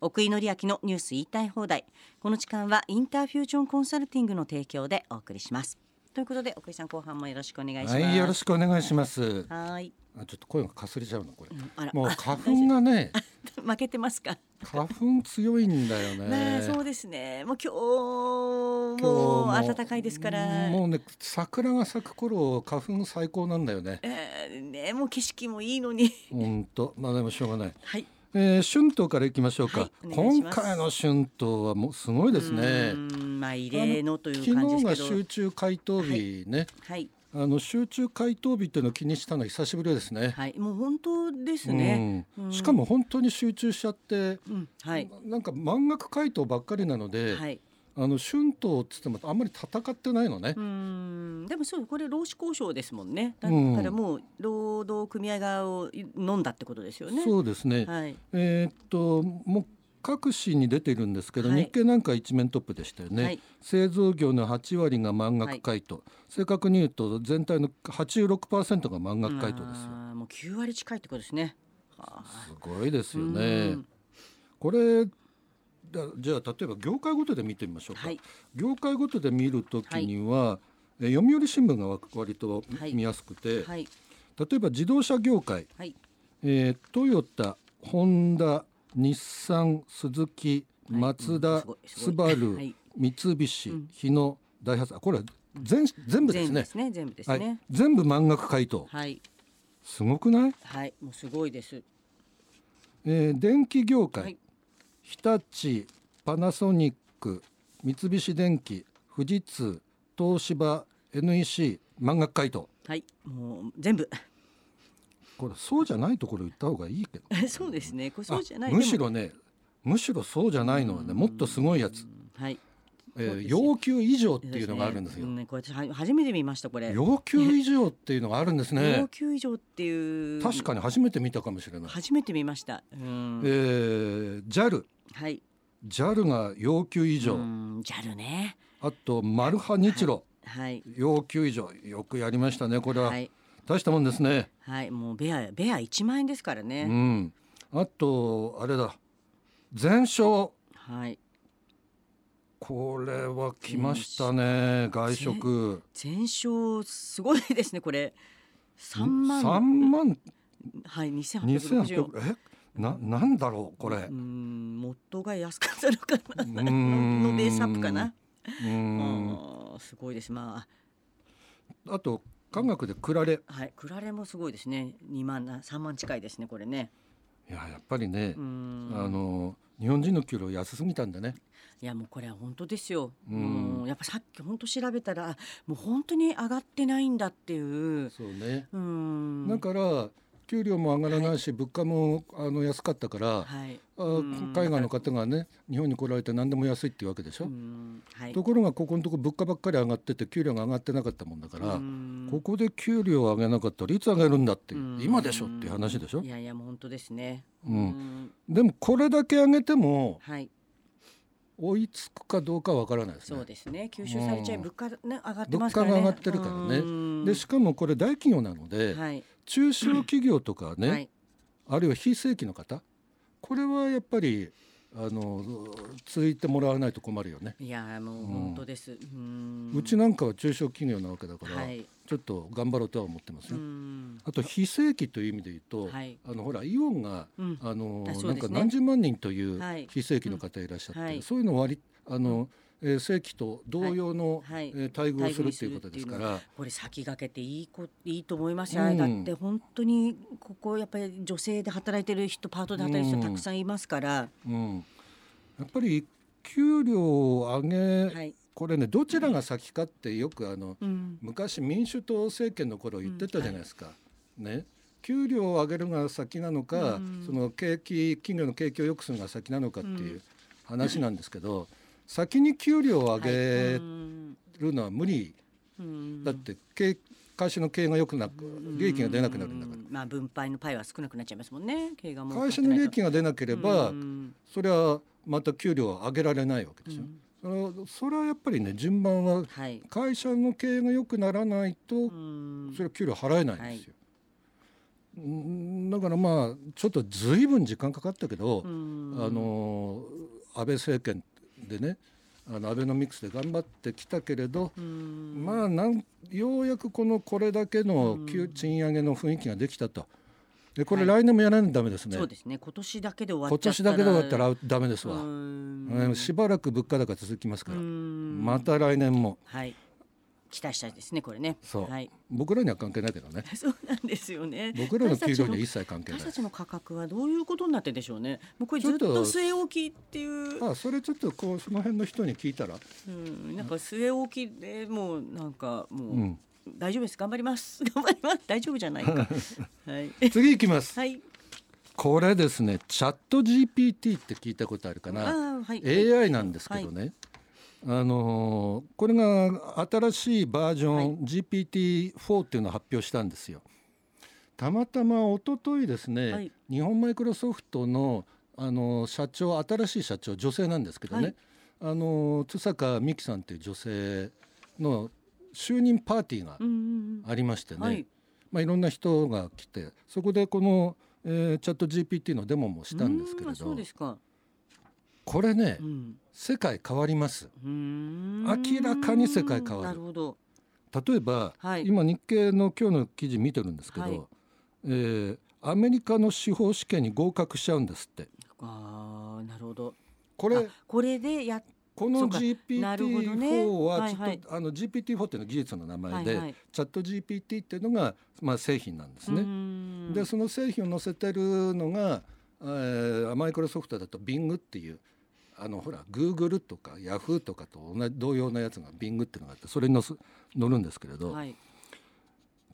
奥井紀明のニュース言いたい放題。この時間はインターフュージョンコンサルティングの提供でお送りします。ということで奥井さん後半もよろしくお願いします。はい、よろしくお願いします。はい。あ、ちょっと声がかすれちゃうのこれ。うんあら。もうあ花粉がね、負けてますか、花粉強いんだよね。ね。そうですね。もう今日も暖かいですから。もうね、桜が咲く頃花粉最高なんだよね。えーねもう景色もいいのに。本当、まあでもしょうがない。はいえー、春闘からいきましょうか。はい今回の春闘はもうすごいですうね。まあ異例のという昨日が集中回答日ね。はい。あの集中回答日っていうのを気にしたのは久しぶりですね。はい。もう本当ですね、うん。しかも本当に集中しちゃって、うん、はい。なんか満額回答ばっかりなので、はいあの春闘っつってもあんまり戦ってないのね。う。ん。でもそうこれ労使交渉ですもんね。だうん。からもう労働組合側を飲んだってことですよね。そうですね。はい。えーっともう各紙に出ているんですけど、はい。日経なんか一面トップでしたよね。はい。製造業の8割が満額回答、正確に言うと全体の86%が満額回答ですよ。もう9割近いってことですね。はあすごいですようねん。これだじゃあ例えば業界ごとで見てみましょうか。はい。業界ごとで見るときには、えー読売新聞がわ割とはい見やすくて、はい。例えば自動車業界、はい。えートヨタ、ホンダ、日産、スズキ、はい。マツダ、スバル、はい。三菱、うん。日野、ダイハツ、あこれは全全部ですね。全部で。すね。全部ですはい。ね、全部満額回答。はい。すごくない？はい。もうすごいです。えー電気業界、はい日立、パナソニック、三菱電機、富士通、東芝、NEC 満額回答。はいもう全部これそうじゃないところ言った方がいいけど。そうですねこれそうじゃないあむしろね、むしろそうじゃないのはね、もっとすごいやつ。はいえー要求以上っていうのがあるんですよ。ねこれ私は初めて見ましたこれ。要求以上っていうのがあるんです要ね。求以上っていう。確かに初めて見たかもしれない。初めて見ました。うん。えー、JAL、はい。JAL が要求以上、うん JAL ね。あとマルハニチロ、はい。要求以上、よくやりましたね。これは、はい。大したもんですね。はい。もうベアベア1万円ですからうね、ん。あとあれだ、全勝。はいこれは来ましたね。外食。全勝すごいですねこれ。3万。三万？はい二千2860八百え？ななんだろうこれ。う。んモットーが安かったのかな。のベースアップかな。うーん。あーすごいです。まあ。と科学でクラレ。あはいクラレもすごいですね。2万な3万近いですねこれね。いややっぱりねう、ん。あの日本人の給料安すぎたんだね。いやもうこれは本当ですよ。うんもうやっぱさっき本当調べたらあもう本当に上がってないんだっていう。そうね。うん。だから給料も上がらないし、物価もあの安かったから、はい。海外の方がね日本に来られて何でも安いっていうわけでしょ？うんはい。ところがここのとこ物価ばっかり上がってて給料が上がってなかったもんだから、うんここで給料を上げなかったらいつ上げるんだって今でしょっていう話でしょ？い。やいやもう本当ですね。うんんでもこれだけ上げてもはい。追いつくかどうかわからないですねそう。ですね。吸収されちゃいうん物価ね上がってますからね。物価が上がってるからねうんでしかもこれ大企業なので、はい。中小企業とかね、はい。あるいは非正規の方これはやっぱりあの続いてもらわないと困るよね。いやもう本当です。うん。うちなんかは中小企業なわけだから、はい。ちょっと頑張ろうとは思ってますうよ。ん。あと非正規という意味で言うと、はい。あのほらイオンが、うん。あのね。なんか何十万人というはい。非正規の方いらっしゃって、うん。はい。そういうのを割りあの、えー正規と同様の、はい。えー待遇をするっていうことですから。これ先駆けていいこいいと思いますよ、うん。だって本当にここやっぱり女性で働いてる人パートで働いてる人うん。たくさんいますから、うん、やっぱり給料を上げ、はい、これねどちらが先かってよくあのうん、昔民主党政権の頃言ってたじゃないですか。ね。給料を上げるが先なのか、うんその景気企業の景気を良くするのが先なのかっていうう話なんですけど、先に給料を上はい。げうんるのは無理、うん。だって経会社の経営が良くなく利益が出なくなるんだかうんまあ分配のパイは少なくなっちゃいますもんね。経営が会社の利益が出なければ、うん。それはまた給料を上げられないわけですよ。それはそれはやっぱりね順番ははい、会社の経営が良くならないと、うん。それは給料払えないんですよ。うんだからまあちょっとずいぶん時間かかったけど、うん。あの安倍政権でねあのアベノミクスで頑張ってきたけれど、うん。まあなんようやくこのこれだけの給賃上げの雰囲気ができたと。でこれはい。来年もやらないとダメですね。そうですね。今年だけで終わ今っちゃったら。年だけで終わったらダメですわ。しばらく物価高続きますから、うん。また来年も。はい期待したいですねこれね。そう。はい。僕らには関係ないけどね。そうなんですよね。僕らの給料には私一切関係ない。私たちの価格はどういうことになってんでしょうね。もうこれずっと据え置きっていう。あそれちょっとこうその辺の人に聞いたら、うん、なんか据え置きでもうなんかもう、うん、大丈夫です。頑張ります。頑張ります。大丈夫じゃないか。はい。次行きます。はい。これですねチャット GPT って聞いたことあるかな。はい。AI なんですけどね、あのーこれが新しいバージョン、GPT4 っていうのを発表したんですよ。たまたま一昨日ですね、はい。日本マイクロソフトのあのー社長新しい社長女性なんですけどね、はい。あのー津坂美樹さんっていう女性の就任パーティーがありましてね、はい。まあ、いろんな人が来てそこでこの、えーチャット GPT のデモもしたんですけれど。ですかこれね、うん。世界変わります。明らかに世界変わる。例えば、はい。今日経の今日の記事見てるんですけど、はい。えーアメリカの司法試験に合格しちゃうんですって。あーなるほど。これあこれでやこのそうか。なるほどね。GPT4 はちょっと、はいはいあの GPT4 っていうのは技術の名前で、はいはい。チャット GPT っていうのが、まあ、製品なんですね。でその製品を載せてるのが、えーマイクロソフトだと Bing っていうあのほら Google とか Yahoo とかと同じ同様のやつが Bing っていうのがあってそれに載す載るんですけれど、はい。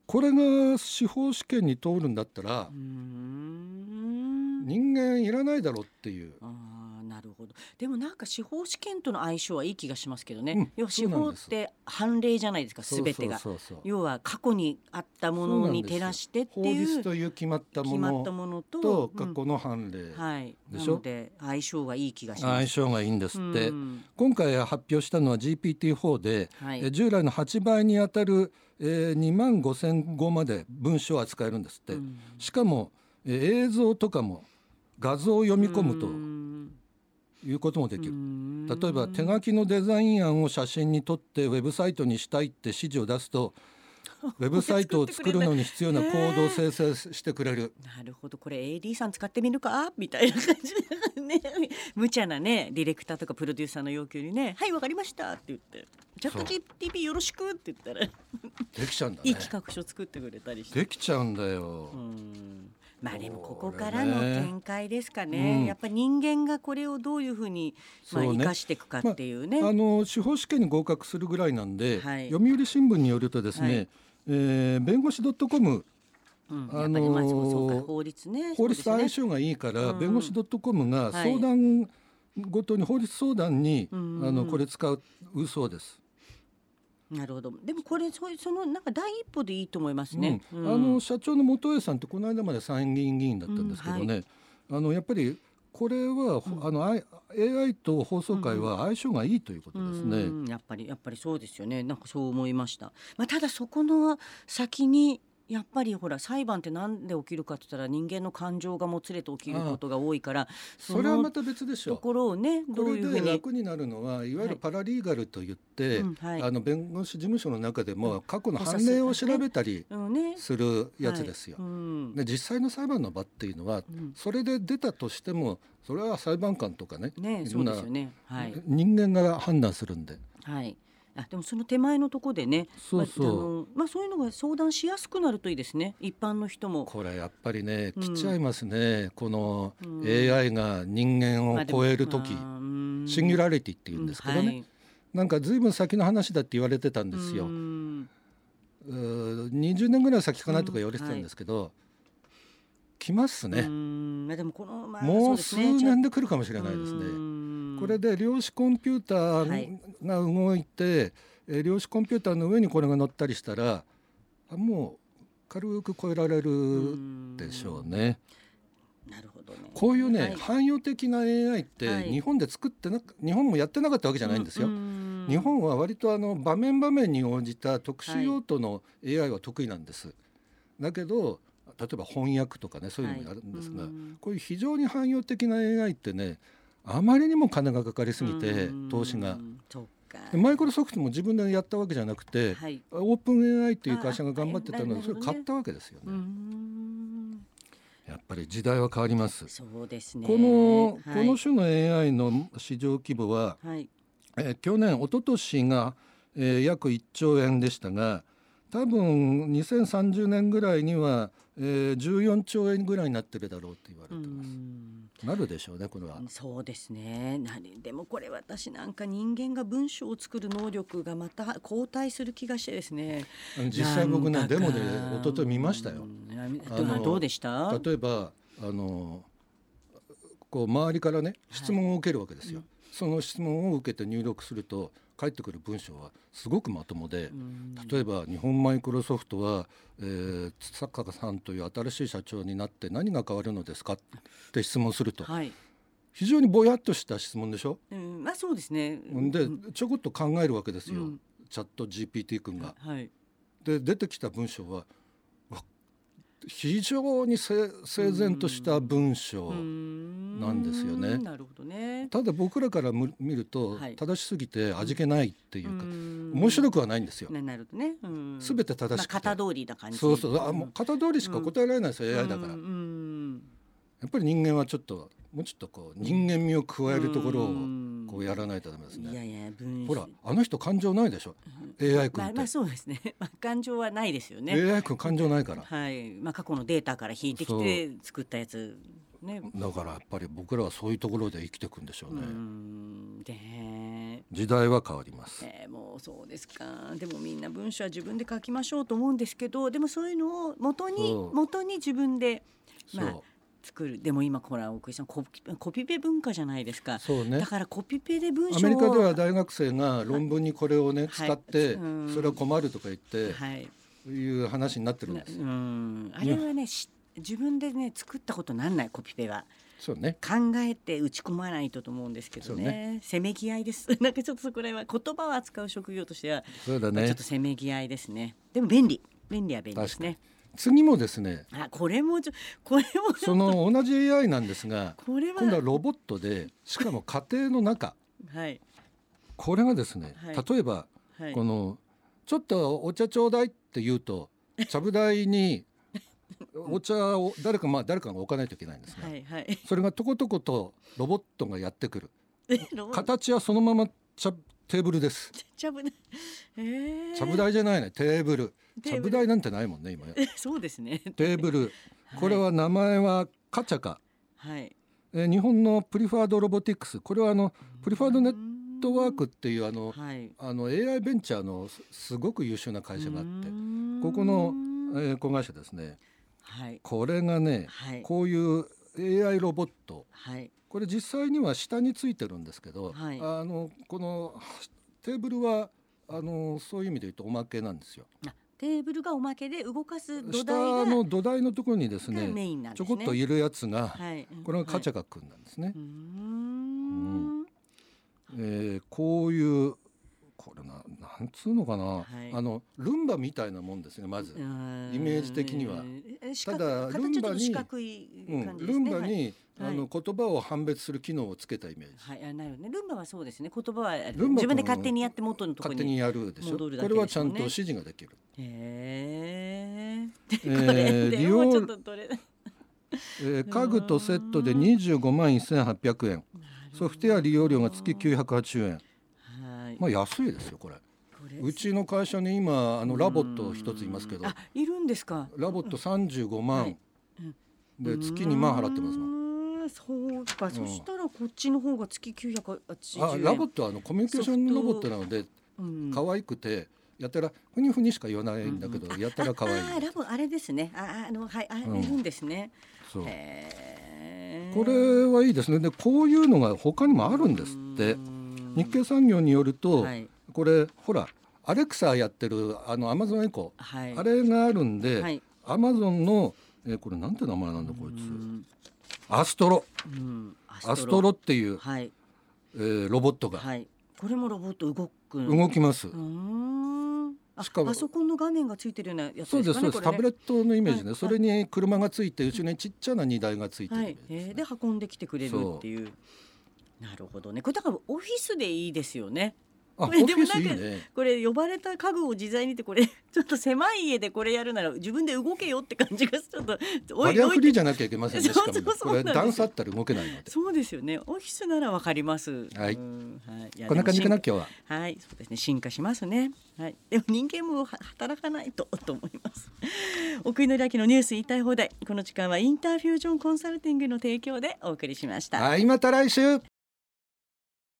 これが司法試験に通るんだったら人間いらないだろうっていう。あーなるほど。でもなんか司法試験との相性はいい気がしますけどね、うん要は司法って判例じゃないですか全てが。要は過去にあったものに照らしてって法いう律という決まったものと過去の判例、はいでしょ？で相性がいい気がします。相性がいいんですって、うん。今回発表したのは GPT4 で、はい。え従来の8倍にあたる、えー、2万5千語まで文章を扱えるんですって、うん。しかも、えー映像とかも画像を読み込むと。うんいうこともできる、うん。例えば手書きのデザイン案を写真に撮ってウェブサイトにしたいって指示を出すと ウェブサイトを作るのに必要なコードを生成してくれる。なるほど。これ AD さん使ってみるか？みたいな感じでね。無茶なねディレクターとかプロデューサーの要求にね「はいわかりました」って言って「チャット GTP よろしく」って言ったら。できちゃうんだね。いい企画書作ってくれたりして。できちゃうんだよ、うんまあでもここからの展開ですかね、うん。やっぱり人間がこれをどういうふうに、まあ、生かしていくかっていうね、あの司法試験に合格するぐらいなんで、はい。読売新聞によるとですね、はい。えー弁護士 .com うん。法律ね法律と相性がいいから、うん。弁護士 .com がはい相談ごとに法律相談に、うん。あのこれ使うそうです。なるほど。でもこれそういうそのなんか第一歩でいいと思いますね、うん。うん。あの社長の元栄さんってこの間まで参議院議員だったんですけどね、うん。あのやっぱりこれは、あの AI と放送会は相性がいいということですね。うん。やっぱりやっぱりそうですよね。なんかそう思いました、まあ、ただそこの先にやっぱりほら裁判ってなんで起きるかって言ったら人間の感情がもつれて起きることが多いからのそれはまた別でしょところをねどういうふうに楽になるのはいわゆるパラリーガルといって、うんはい。あの弁護士事務所の中でも過去のうん判例を調べたりするやつですよ。で実際の裁判の場っていうのは、ん。それで出たとしてもそれは裁判官とかねねそうんですよね。はい。人間が判断するんで。はいあでもその手前のとこでねそうそう。まああのまあ、そういうのが相談しやすくなるといいですね。一般の人も。これやっぱりねうん。来ちゃいますね、このうん。AI が人間を超える時、まあうん。シンギュラリティっていうんですけどね、はい。なんかずいぶん先の話だって言われてたんですよ。うん。うー20年ぐらい先かなとか言われてたんですけど、来ますうね、ん。まあでもこの、まあ、もう数年で来るかもしれないですね。うん。これで量子コンピュータはい。ーが動いて、えー量子コンピューターの上にこれが乗ったりしたらあもう軽く超えられるでしょうね。なるほどね。こういうね、はい。汎用的な AI ってはい。日本で作ってなく日本もやってなかったわけじゃないんですよ。うん。日本は割とあの場面場面に応じた特殊用途の AI は得意なんです。だけど例えば翻訳とかねそういうのもやるんですが、はい。うん。こういう非常に汎用的な AI ってねあまりにも金がかかりすぎてうん投資が。マイクロソフトも自分でやったわけじゃなくて、はいオープン AI っていう会社が頑張ってたのあでそれ買ったわけですようね。んやっぱり時代は変わります。そうですねこの、はいこの種の AI の市場規模は、はいえー去年一昨年が、えー約1兆円でしたが多分2030年ぐらいには、えー14兆円ぐらいになってるだろうって言われうてます。んなるでしょうねこれは。そうですね何でもこれ私なんか人間が文章を作る能力がまた後退する気がしてですね実際僕ねデモで一昨日見ましたよ。どうでした？例えばあのこう周りからね質問を受けるわけですよ。その質問を受けて入力すると返ってくる文章はすごくまともで、うん。例えば日本マイクロソフトは、えー、坂さんという新しい社長になって何が変わるのですか？って質問すると。はい、非常にぼやっとした質問でしょ？うん、まあそうですね。でうん。ちょこっと考えるわけですよ、うん。チャット GPT 君が。はい。で出てきた文章はわ非常に整整然とした文章。なんですよね。なるほどね。ただ僕らからむ見るとはい。正しすぎて味気ないっていうか、面面白くはないんですよ。ななるほどね、うん、すべて正しく型通りな感じ。そうそう。あもう型通りしか答えられないですよ、AI だから、うんうん。やっぱり人間はちょっともうちょっとこう人間味を加えるところをうん。こうやらないとダメですね。いやいや文ほらあの人感情ないでしょ。AI 君って、まあまあそうですね、まあ、感情はないですよね。AI 君感情ないから。はい。まあ過去のデータから引いてきて作ったやつね。だからやっぱり僕らはそういうところで生きていくんでしょううね。ん。で時代は変わります。えーもうそうですか。でもみんな文章は自分で書きましょうと思うんですけどでもそういうのを元にそう元に自分でまあ作る。でも今ほら奥井さんコピコピペ文化じゃないですか。そうね。だ。からコピペで文章を。アメリカでは大学生が論文にこれをね、はい。使ってうんそれは困るとか言って、はい。いう話になってるんなです。うん。あれはねし自分でね作ったことなんないコピペは。そうね。考えて打ち込まないとと思うんですけどそうね。せめぎ合いです。なんかちょっとそこら辺は言葉を扱う職業としては、そうだね。ちょっと。せめぎ合いですね。でも便利。便利は便利ですね。次もですね、あこれもちょこれもその同じ AI なんですが、これは。今度はロボットで、しかも家庭の中、はい。これがですね、はい。例えばはい。このちょっとお茶ちょうだいって言うと、ちゃぶ台にお茶を誰かまあ誰かが置かないといけないんですが、はいはいそれがとことことロボットがやってくる。形はそのまま茶テーブルです。ちゃぶねえー、ちゃぶ台じゃないね、テーブル。テーブルちゃぶ台なんてないもんね、今。そうですねテーブル。これは名前はカチャカ。はいえー日本のプリファードロボティクス。これはあのプリファードネッットワークっていうあのはいあの AI ベンチャーのすすごく優秀な会社があって、てここの、えー子会社ですね。はい。これがね、はい。こういう AI ロボット。はい。これ実際には下についてるんですけど、はい。あのこのテーブルはあのそういう意味で言うとおまけなんですよ。あテーブルがおまけで動かす土下台がの土台のところにですねインなんですね。ちょこっといるやつが、はい。これがカチャカカ君なんですね。うーん。えーこういうこれななんつうのかな、はいあのルンバみたいなもんですねまず、イメージ的にはただルンバに四角いうん。ルンバに、はいあの言葉を判別する機能をつけたイメージ、はい、はい、あなるほどね。ルンバはそうですね。言葉は自分で勝手にやって元のところに。勝手にやるでしょこれはちゃんと指示ができる。へえ。えー で利用もちょっとどれ。えー家具とセットで25万1800円ソフトウェア利用料が月980円はい。まあ安いですよこれ。うちの会社に今あのラボット一ついますけど。あ、いるんですか？ラボット35は万。い。うん。で月2万払ってますもん。ん。そうか、そしたらこっちの方が月980円。あラボットはあのコミュニケーションロボットなのでうん。可愛くてやたらふにふにしか言わないんだけどやたら可愛い。ああラボあれですね。ああのはいあ、うん。いるんですね。そう。これはいいですね。でこういうのが他にもあるんですって日経産業によるとはい。これほらアレクサやってるあのアマゾンエコーはい。あれがあるんで、はい。アマゾンの、えーこれなんて名前なんだこいつ、うん。アストロ。うん。アストロっていう、はい。えーロボットが。はい。これもロボット動く。動きます、しかもパソコンの画面がついてるようなやつそうですそうです、タブレッットのイメージね、はい。それに車がついて後ろにちっちゃな荷台がついてるはい。えー。で運んできてくれるっていうなるほどね。これだからオフィスでいいですよね。これでもなんかね。これ呼ばれた家具を自在にってこれ ちょっと狭い家でこれやるなら自分で動けよって感じがちょっとバリアフリーじじゃなきゃいけませんねしかもねそうそうそうこれ段差あったら動けないので。そうですよね。オフィスならわかります。はい。うん。はい。こんな感じかな今日は。はい、そうですね。進化しますね。はい、でも人間もは働かないとと思います。奥井紀明のニュース言いたい放題。この時間はインターフュージョンコンサルティングの提供でお送りしました。はいまた来週